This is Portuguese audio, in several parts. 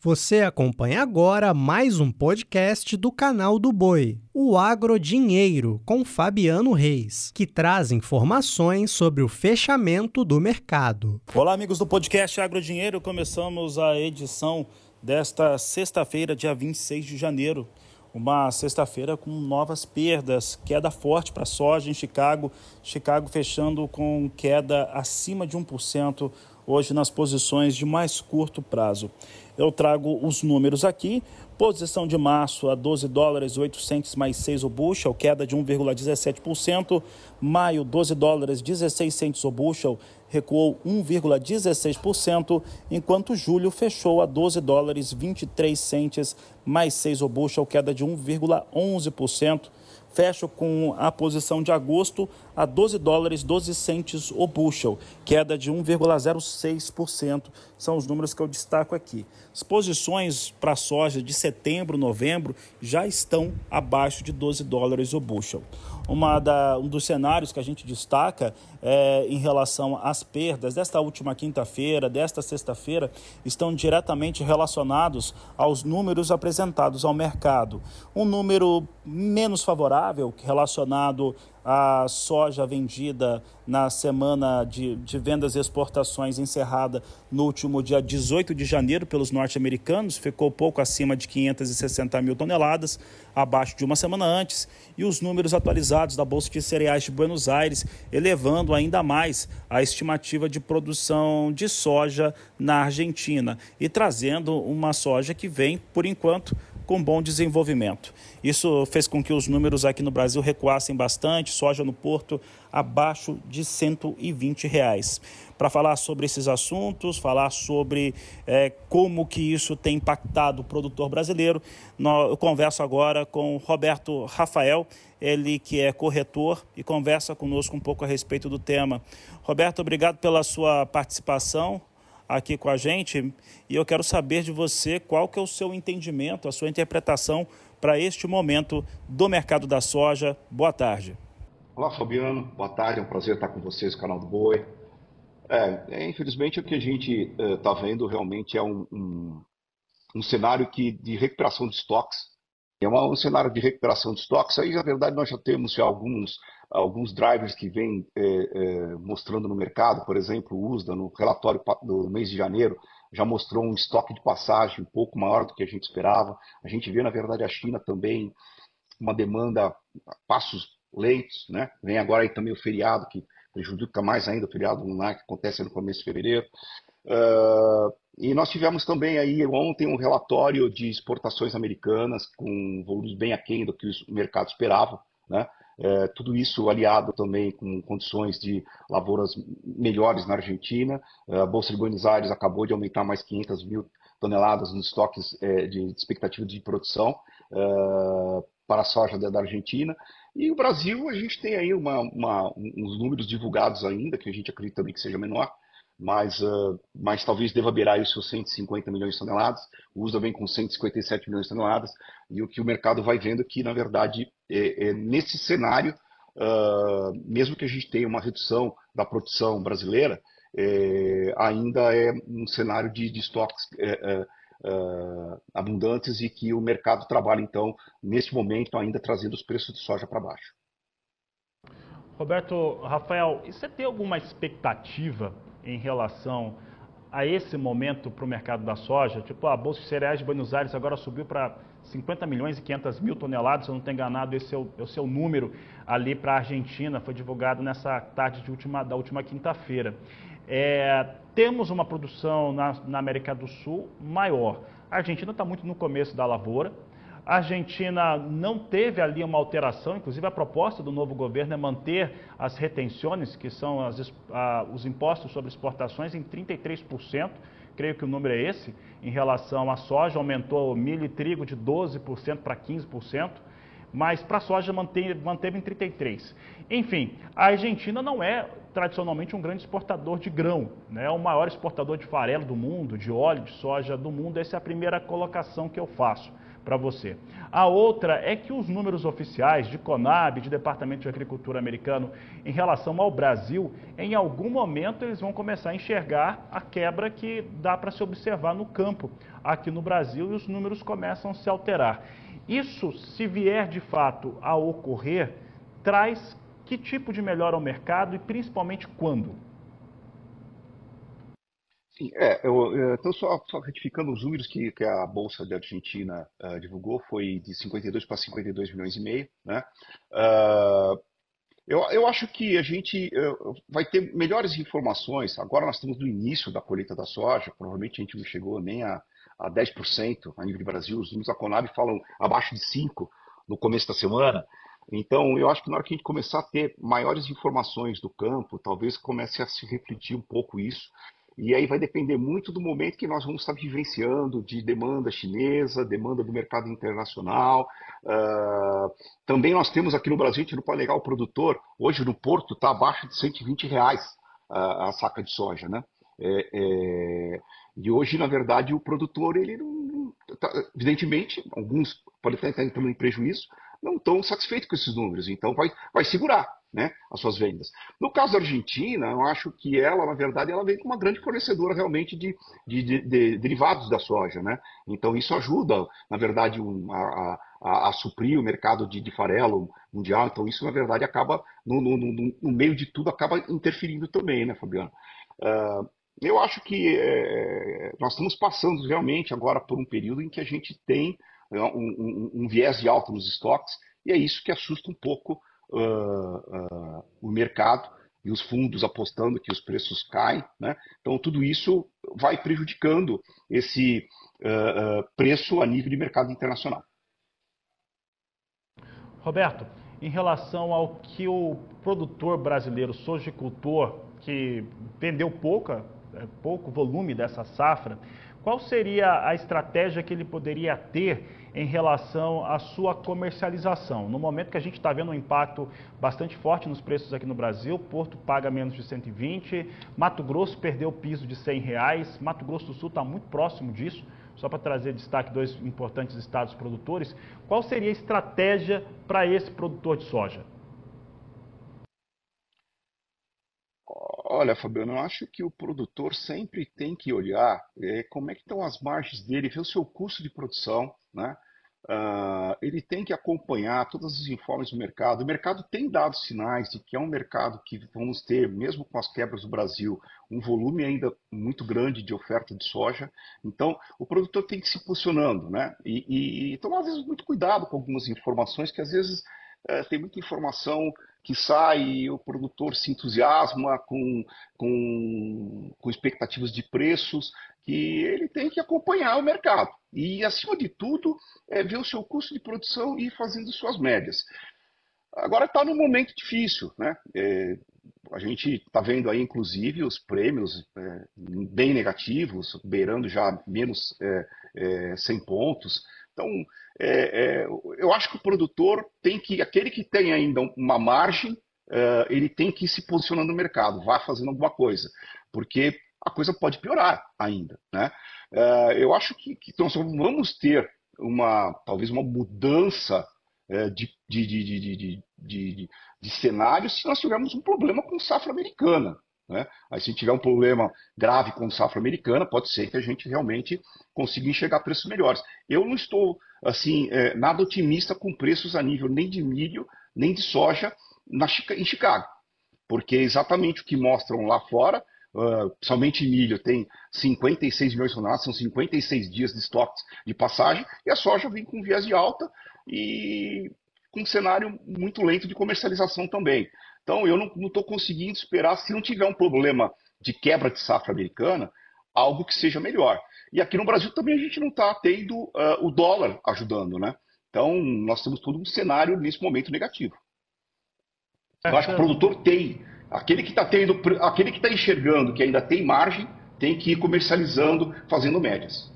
Você acompanha agora mais um podcast do canal do Boi, o Agrodinheiro, com Fabiano Reis, que traz informações sobre o fechamento do mercado. Olá, amigos do podcast Agrodinheiro. Começamos a edição desta sexta-feira, dia 26 de janeiro. Uma sexta-feira com novas perdas, queda forte para a soja em Chicago. Chicago fechando com queda acima de 1% hoje nas posições de mais curto prazo. Eu trago os números aqui. Posição de março a 12 dólares 800 mais 6 o bushel, queda de 1,17%. Maio, 12 dólares 16 centos o bushel, recuou 1,16%, enquanto julho fechou a 12 dólares 23 centes mais 6 o bushel, queda de 1,11% fecha com a posição de agosto a 12 dólares 12 centes o bushel, queda de 1,06%. São os números que eu destaco aqui. As posições para soja de setembro, novembro já estão abaixo de 12 dólares o bushel. Uma da, um dos cenários que a gente destaca é, em relação às perdas desta última quinta-feira, desta sexta-feira, estão diretamente relacionados aos números apresentados ao mercado. Um número menos favorável relacionado a soja vendida na semana de, de vendas e exportações encerrada no último dia 18 de janeiro pelos norte-americanos, ficou pouco acima de 560 mil toneladas, abaixo de uma semana antes, e os números atualizados da Bolsa de Cereais de Buenos Aires, elevando ainda mais a estimativa de produção de soja na Argentina e trazendo uma soja que vem, por enquanto, com bom desenvolvimento. Isso fez com que os números aqui no Brasil recuassem bastante, soja no porto abaixo de 120 reais. Para falar sobre esses assuntos, falar sobre é, como que isso tem impactado o produtor brasileiro, eu converso agora com Roberto Rafael, ele que é corretor e conversa conosco um pouco a respeito do tema. Roberto, obrigado pela sua participação aqui com a gente e eu quero saber de você qual que é o seu entendimento, a sua interpretação para este momento do mercado da soja. Boa tarde. Olá, Fabiano. Boa tarde. É um prazer estar com vocês canal do Boi. É, é infelizmente o que a gente está é, vendo realmente é um, um, um, cenário que, de recuperação de estoques. É um cenário de recuperação de estoques. Aí, na verdade, nós já temos já alguns alguns drivers que vêm é, é, mostrando no mercado, por exemplo, o USDA, no relatório do mês de janeiro, já mostrou um estoque de passagem um pouco maior do que a gente esperava. A gente vê, na verdade, a China também uma demanda a passos lentos, né? Vem agora aí também o feriado, que prejudica mais ainda o feriado lunar, que acontece no começo de fevereiro. Uh, e nós tivemos também aí ontem um relatório de exportações americanas com volumes bem aquém do que o mercado esperava, né? É, tudo isso aliado também com condições de lavouras melhores na Argentina. É, a Bolsa de Buenos Aires acabou de aumentar mais 500 mil toneladas nos estoques é, de, expectativa de produção é, para a soja da, Argentina. E o Brasil, a gente tem aí uma, uma, uns números divulgados ainda, que a gente acredita também que seja menor, mas, uh, mas talvez deva beirar seus 150 milhões de toneladas. O USA vem com 157 milhões de toneladas. E o que o mercado vai vendo é que, na verdade, é, é nesse cenário, uh, mesmo que a gente tenha uma redução da produção brasileira, é, ainda é um cenário de, de estoques é, é, abundantes e que o mercado trabalha, então, nesse momento, ainda trazendo os preços de soja para baixo. Roberto, Rafael, você tem alguma expectativa em relação a esse momento para o mercado da soja? Tipo, a Bolsa de Cereais de Buenos Aires agora subiu para 50 milhões e 500 mil toneladas, se eu não estou enganado, esse é o, é seu número ali para a Argentina, foi divulgado nessa tarde de última, da última quinta-feira. É, temos uma produção na, na América do Sul maior. A Argentina está muito no começo da lavoura, a Argentina não teve ali uma alteração, inclusive a proposta do novo governo é manter as retenções, que são as, a, os impostos sobre exportações, em 33%. Creio que o número é esse. Em relação à soja, aumentou milho e trigo de 12% para 15% mas para a soja manteve, manteve em 33. Enfim, a Argentina não é tradicionalmente um grande exportador de grão, né? é o maior exportador de farelo do mundo, de óleo de soja do mundo. Essa é a primeira colocação que eu faço para você. A outra é que os números oficiais de Conab, de Departamento de Agricultura americano, em relação ao Brasil, em algum momento eles vão começar a enxergar a quebra que dá para se observar no campo aqui no Brasil e os números começam a se alterar. Isso, se vier de fato a ocorrer, traz que tipo de melhora ao mercado e principalmente quando? Sim, é, eu, então só, só retificando os números que, que a Bolsa da Argentina uh, divulgou, foi de 52 para 52 milhões e meio, né? Uh, eu, eu acho que a gente uh, vai ter melhores informações, agora nós estamos no início da colheita da soja, provavelmente a gente não chegou nem a, a 10% a nível de Brasil, os números da Conab falam abaixo de 5% no começo da semana, então, eu acho que na hora que a gente começar a ter maiores informações do campo, talvez comece a se refletir um pouco isso. E aí vai depender muito do momento que nós vamos estar vivenciando, de demanda chinesa, demanda do mercado internacional. Uh, também nós temos aqui no Brasil, a gente não pode negar o produtor, hoje no Porto está abaixo de 120 reais uh, a saca de soja, né? É, é, e hoje, na verdade, o produtor, ele não, tá, evidentemente, alguns podem estar entrando em prejuízo, não estão satisfeitos com esses números, então vai, vai segurar né, as suas vendas. No caso da Argentina, eu acho que ela, na verdade, ela vem com uma grande fornecedora realmente de, de, de, de derivados da soja. Né? Então isso ajuda, na verdade, um, a, a, a, suprir o mercado de, farelo mundial. Então isso, na verdade, acaba, no, no, no, no meio de tudo, acaba interferindo também, né, Fabiano? Uh, eu acho que é, nós estamos passando realmente agora por um período em que a gente tem né, um, um, um viés de alta nos estoques, e é isso que assusta um pouco uh, uh, o mercado e os fundos apostando que os preços caem. Né? Então, tudo isso vai prejudicando esse uh, preço a nível de mercado internacional. Roberto, em relação ao que o produtor brasileiro, sojicultor, que vendeu pouca, é, pouco volume dessa safra, qual seria a estratégia que ele poderia ter em relação à sua comercialização? No momento que a gente está vendo um impacto bastante forte nos preços aqui no Brasil, Porto paga menos de 120, Mato Grosso perdeu o piso de 100 reais, Mato Grosso do Sul está muito próximo disso. Só para trazer destaque dois importantes estados produtores, qual seria a estratégia para esse produtor de soja? Olha, Fabiano, eu acho que o produtor sempre tem que olhar é, como é que estão as margens dele, ver o seu custo de produção, né? Uh, ele tem que acompanhar todos os informes do mercado. O mercado tem dado sinais de que é um mercado que vamos ter, mesmo com as quebras do Brasil, um volume ainda muito grande de oferta de soja. Então, o produtor tem que se posicionando, né? E, e tomar, às vezes, muito cuidado com algumas informações que, às vezes, é, tem muita informação que sai e o produtor se entusiasma com, com, com expectativas de preços, que ele tem que acompanhar o mercado. E, acima de tudo, é ver o seu custo de produção e ir fazendo suas médias. Agora está num momento difícil, né? É, a gente está vendo aí, inclusive, os prêmios é, bem negativos, beirando já menos é, é, 100 pontos. Então, é, é, eu acho que o produtor tem que, aquele que tem ainda uma margem, é, ele tem que ir se posicionando no mercado, vá fazendo alguma coisa, porque a coisa pode piorar ainda. Né? É, eu acho que, que nós vamos ter uma, talvez uma mudança é, de, de, de, de, cenário se nós tivermos um problema com safra americana. Né? Aí, se tiver um problema grave com safra americana, pode ser que a gente realmente consiga enxergar preços melhores. Eu não estou assim é, nada otimista com preços a nível nem de milho, nem de soja na, em Chicago, porque é exatamente o que mostram lá fora, uh, somente milho tem 56 milhões de toneladas, são 56 dias de estoques de passagem, e a soja vem com viés de alta e com um cenário muito lento de comercialização também. Então, eu não estou conseguindo esperar, se não tiver um problema de quebra de safra americana, algo que seja melhor. E aqui no Brasil também a gente não está tendo uh, o dólar ajudando, né? Então, nós temos todo um cenário nesse momento negativo. Eu acho que o produtor tem, aquele que está tendo, aquele que está enxergando que ainda tem margem, tem que ir comercializando, fazendo médias.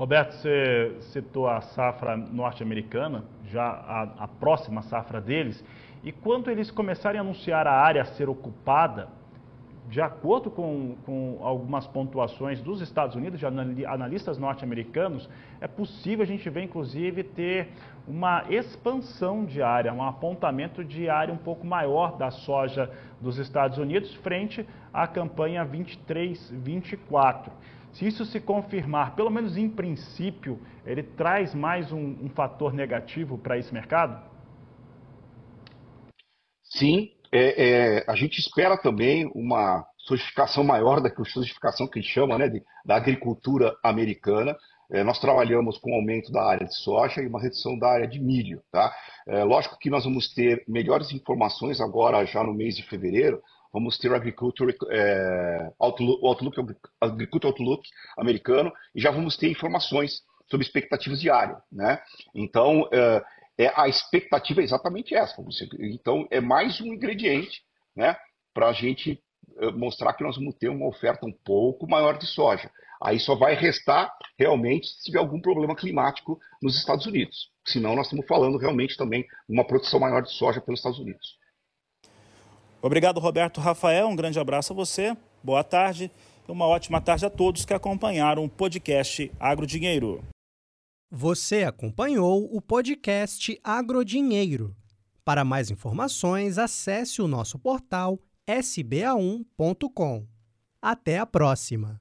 Roberto, você citou a safra norte-americana, já a, a próxima safra deles, e quando eles começarem a anunciar a área a ser ocupada, de acordo com, com, algumas pontuações dos Estados Unidos, de analistas norte-americanos, é possível a gente ver, inclusive, ter uma expansão de área, um apontamento de área um pouco maior da soja dos Estados Unidos frente à campanha 23-24. Se isso se confirmar, pelo menos em princípio, ele traz mais um, um fator negativo para esse mercado? Sim, é, é, a gente espera também uma sofisticação maior da sofisticação que a gente chama né, de, da agricultura americana. É, nós trabalhamos com aumento da área de soja e uma redução da área de milho. Tá? É, lógico que nós vamos ter melhores informações agora, já no mês de fevereiro, vamos ter o Agriculture é, Outlook, Outlook, Agriculture Outlook americano e já vamos ter informações sobre expectativas de área. Né? Então, é, é, a expectativa é exatamente essa. Então, é mais um ingrediente né, para a gente é, mostrar que nós vamos ter uma oferta um pouco maior de soja. Aí só vai restar realmente se tiver algum problema climático nos Estados Unidos. Senão, nós estamos falando realmente também de uma produção maior de soja pelos Estados Unidos. Obrigado, Roberto Rafael. Um grande abraço a você. Boa tarde. e Uma ótima tarde a todos que acompanharam o podcast Agrodinheiro. Você acompanhou o podcast Agrodinheiro. Para mais informações, acesse o nosso portal sba1.com. Até a próxima!